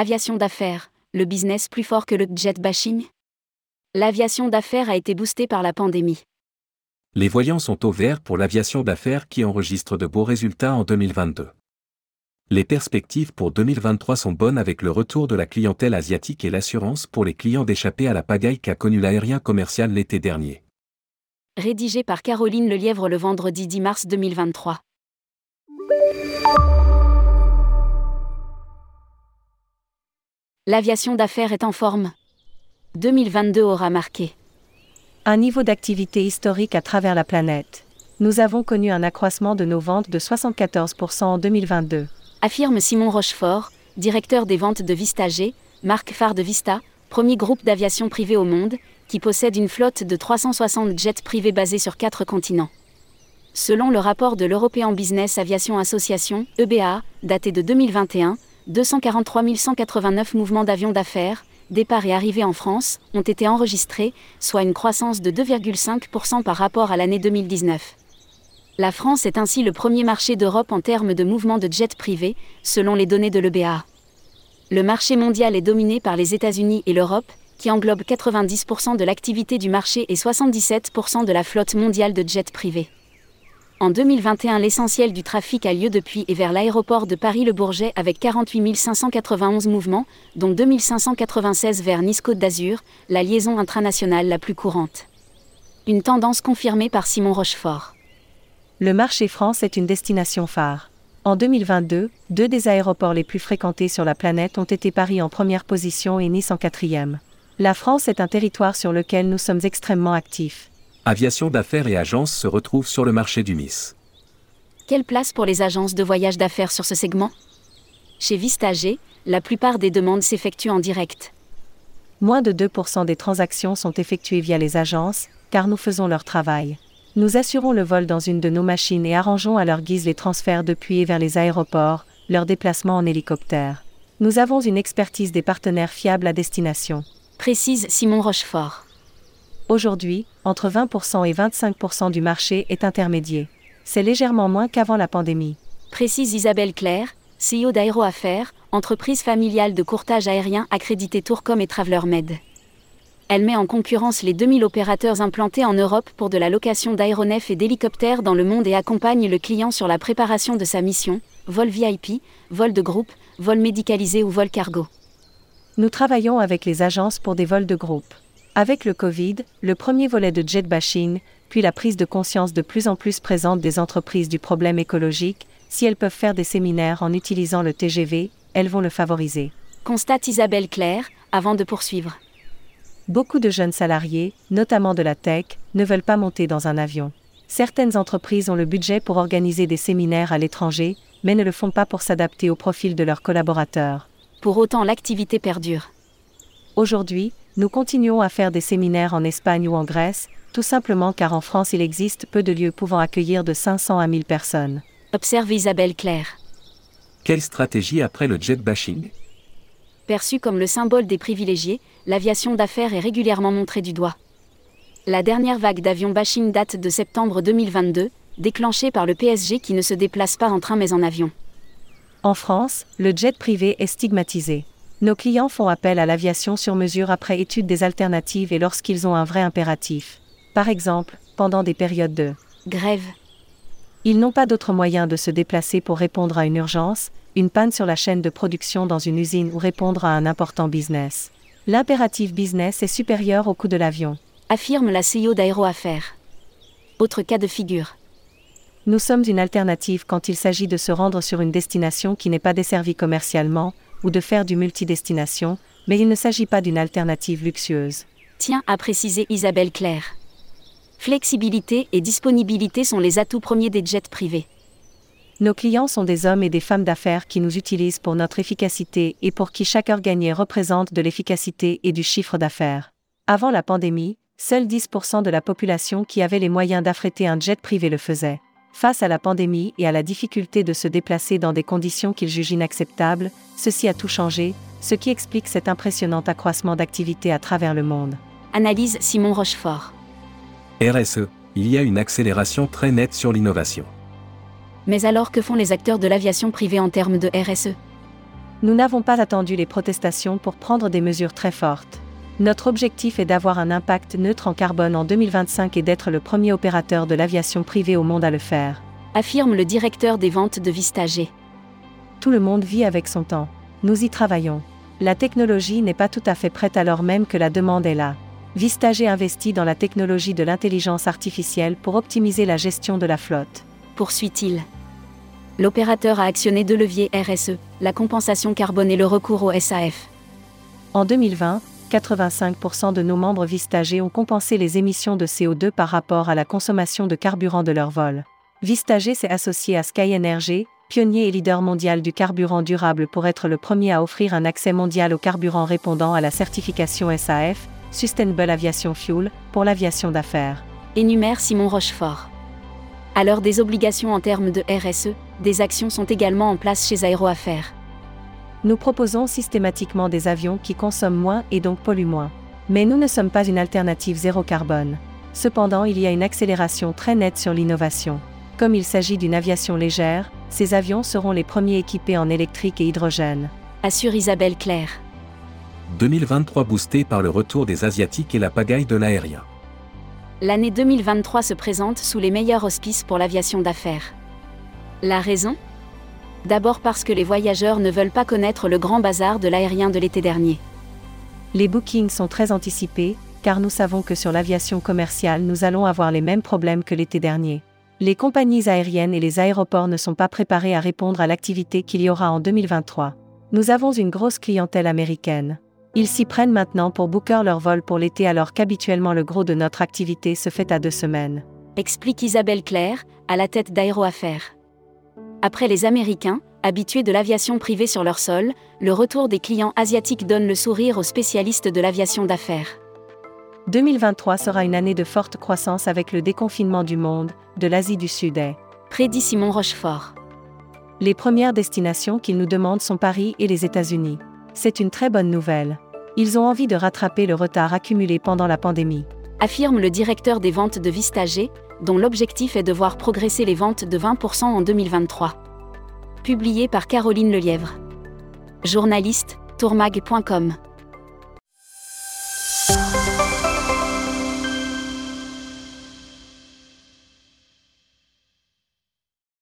Aviation d'affaires, le business plus fort que le jet bashing? L'aviation d'affaires a été boostée par la pandémie. Les voyants sont au vert pour l'aviation d'affaires qui enregistre de beaux résultats en 2022. Les perspectives pour 2023 sont bonnes avec le retour de la clientèle asiatique et l'assurance pour les clients d'échapper à la pagaille qu'a connue l'aérien commercial l'été dernier. Rédigé par Caroline Lelièvre le vendredi 10 mars 2023. L'aviation d'affaires est en forme. 2022 aura marqué un niveau d'activité historique à travers la planète. Nous avons connu un accroissement de nos ventes de 74% en 2022. Affirme Simon Rochefort, directeur des ventes de Vistager, marque phare de Vista, premier groupe d'aviation privée au monde, qui possède une flotte de 360 jets privés basés sur quatre continents. Selon le rapport de l'European Business Aviation Association, EBA, daté de 2021, 243 189 mouvements d'avions d'affaires, départ et arrivée en France, ont été enregistrés, soit une croissance de 2,5% par rapport à l'année 2019. La France est ainsi le premier marché d'Europe en termes de mouvements de jets privés, selon les données de l'EBA. Le marché mondial est dominé par les États-Unis et l'Europe, qui englobent 90% de l'activité du marché et 77% de la flotte mondiale de jets privés. En 2021, l'essentiel du trafic a lieu depuis et vers l'aéroport de Paris-Le Bourget avec 48 591 mouvements, dont 2596 vers Nice-Côte d'Azur, la liaison intranationale la plus courante. Une tendance confirmée par Simon Rochefort. Le marché France est une destination phare. En 2022, deux des aéroports les plus fréquentés sur la planète ont été Paris en première position et Nice en quatrième. La France est un territoire sur lequel nous sommes extrêmement actifs aviation d'affaires et agences se retrouvent sur le marché du Miss. Quelle place pour les agences de voyage d'affaires sur ce segment? Chez Vistager, la plupart des demandes s'effectuent en direct. Moins de 2% des transactions sont effectuées via les agences, car nous faisons leur travail. Nous assurons le vol dans une de nos machines et arrangeons à leur guise les transferts depuis et vers les aéroports, leurs déplacements en hélicoptère. Nous avons une expertise des partenaires fiables à destination. Précise Simon Rochefort. Aujourd'hui, entre 20% et 25% du marché est intermédiaire. C'est légèrement moins qu'avant la pandémie. Précise Isabelle Claire, CEO d'AéroAffaires, entreprise familiale de courtage aérien accréditée Tourcom et TravelerMed. Elle met en concurrence les 2000 opérateurs implantés en Europe pour de la location d'aéronefs et d'hélicoptères dans le monde et accompagne le client sur la préparation de sa mission, vol VIP, vol de groupe, vol médicalisé ou vol cargo. Nous travaillons avec les agences pour des vols de groupe. Avec le Covid, le premier volet de jet bashing, puis la prise de conscience de plus en plus présente des entreprises du problème écologique, si elles peuvent faire des séminaires en utilisant le TGV, elles vont le favoriser. Constate Isabelle Claire, avant de poursuivre. Beaucoup de jeunes salariés, notamment de la tech, ne veulent pas monter dans un avion. Certaines entreprises ont le budget pour organiser des séminaires à l'étranger, mais ne le font pas pour s'adapter au profil de leurs collaborateurs. Pour autant, l'activité perdure. Aujourd'hui, nous continuons à faire des séminaires en Espagne ou en Grèce, tout simplement car en France il existe peu de lieux pouvant accueillir de 500 à 1000 personnes. Observe Isabelle Claire. Quelle stratégie après le jet bashing? Perçu comme le symbole des privilégiés, l'aviation d'affaires est régulièrement montrée du doigt. La dernière vague d'avions bashing date de septembre 2022, déclenchée par le PSG qui ne se déplace pas en train mais en avion. En France, le jet privé est stigmatisé. Nos clients font appel à l'aviation sur mesure après étude des alternatives et lorsqu'ils ont un vrai impératif. Par exemple, pendant des périodes de grève. Ils n'ont pas d'autre moyen de se déplacer pour répondre à une urgence, une panne sur la chaîne de production dans une usine ou répondre à un important business. L'impératif business est supérieur au coût de l'avion. Affirme la CEO d'Aéroaffaires. Autre cas de figure. Nous sommes une alternative quand il s'agit de se rendre sur une destination qui n'est pas desservie commercialement, ou de faire du multidestination, mais il ne s'agit pas d'une alternative luxueuse. Tiens à préciser Isabelle Claire. Flexibilité et disponibilité sont les atouts premiers des jets privés. Nos clients sont des hommes et des femmes d'affaires qui nous utilisent pour notre efficacité et pour qui chaque heure gagnée représente de l'efficacité et du chiffre d'affaires. Avant la pandémie, seuls 10% de la population qui avait les moyens d'affréter un jet privé le faisait. Face à la pandémie et à la difficulté de se déplacer dans des conditions qu'ils jugent inacceptables, ceci a tout changé, ce qui explique cet impressionnant accroissement d'activité à travers le monde. Analyse Simon Rochefort. RSE, il y a une accélération très nette sur l'innovation. Mais alors que font les acteurs de l'aviation privée en termes de RSE Nous n'avons pas attendu les protestations pour prendre des mesures très fortes. Notre objectif est d'avoir un impact neutre en carbone en 2025 et d'être le premier opérateur de l'aviation privée au monde à le faire. Affirme le directeur des ventes de Vistager. Tout le monde vit avec son temps. Nous y travaillons. La technologie n'est pas tout à fait prête alors même que la demande est là. Vistager investit dans la technologie de l'intelligence artificielle pour optimiser la gestion de la flotte. Poursuit-il. L'opérateur a actionné deux leviers RSE, la compensation carbone et le recours au SAF. En 2020, 85% de nos membres Vistager ont compensé les émissions de CO2 par rapport à la consommation de carburant de leur vol. Vistager s'est associé à Sky Energy, pionnier et leader mondial du carburant durable pour être le premier à offrir un accès mondial au carburant répondant à la certification SAF, Sustainable Aviation Fuel, pour l'aviation d'affaires. Énumère Simon Rochefort. À l'heure des obligations en termes de RSE, des actions sont également en place chez Aéroaffaires. Nous proposons systématiquement des avions qui consomment moins et donc polluent moins. Mais nous ne sommes pas une alternative zéro carbone. Cependant, il y a une accélération très nette sur l'innovation. Comme il s'agit d'une aviation légère, ces avions seront les premiers équipés en électrique et hydrogène. Assure Isabelle Claire. 2023 boosté par le retour des Asiatiques et la pagaille de l'aérien. L'année 2023 se présente sous les meilleurs auspices pour l'aviation d'affaires. La raison? D'abord parce que les voyageurs ne veulent pas connaître le grand bazar de l'aérien de l'été dernier. Les bookings sont très anticipés, car nous savons que sur l'aviation commerciale nous allons avoir les mêmes problèmes que l'été dernier. Les compagnies aériennes et les aéroports ne sont pas préparés à répondre à l'activité qu'il y aura en 2023. Nous avons une grosse clientèle américaine. Ils s'y prennent maintenant pour booker leur vol pour l'été alors qu'habituellement le gros de notre activité se fait à deux semaines. Explique Isabelle Claire, à la tête d'Aéroaffaires. Après les Américains, habitués de l'aviation privée sur leur sol, le retour des clients asiatiques donne le sourire aux spécialistes de l'aviation d'affaires. 2023 sera une année de forte croissance avec le déconfinement du monde, de l'Asie du Sud-Est. Prédit Simon Rochefort. Les premières destinations qu'ils nous demandent sont Paris et les États-Unis. C'est une très bonne nouvelle. Ils ont envie de rattraper le retard accumulé pendant la pandémie. Affirme le directeur des ventes de Vistager, dont l'objectif est de voir progresser les ventes de 20% en 2023. Publié par Caroline Lelièvre. Journaliste, tourmag.com.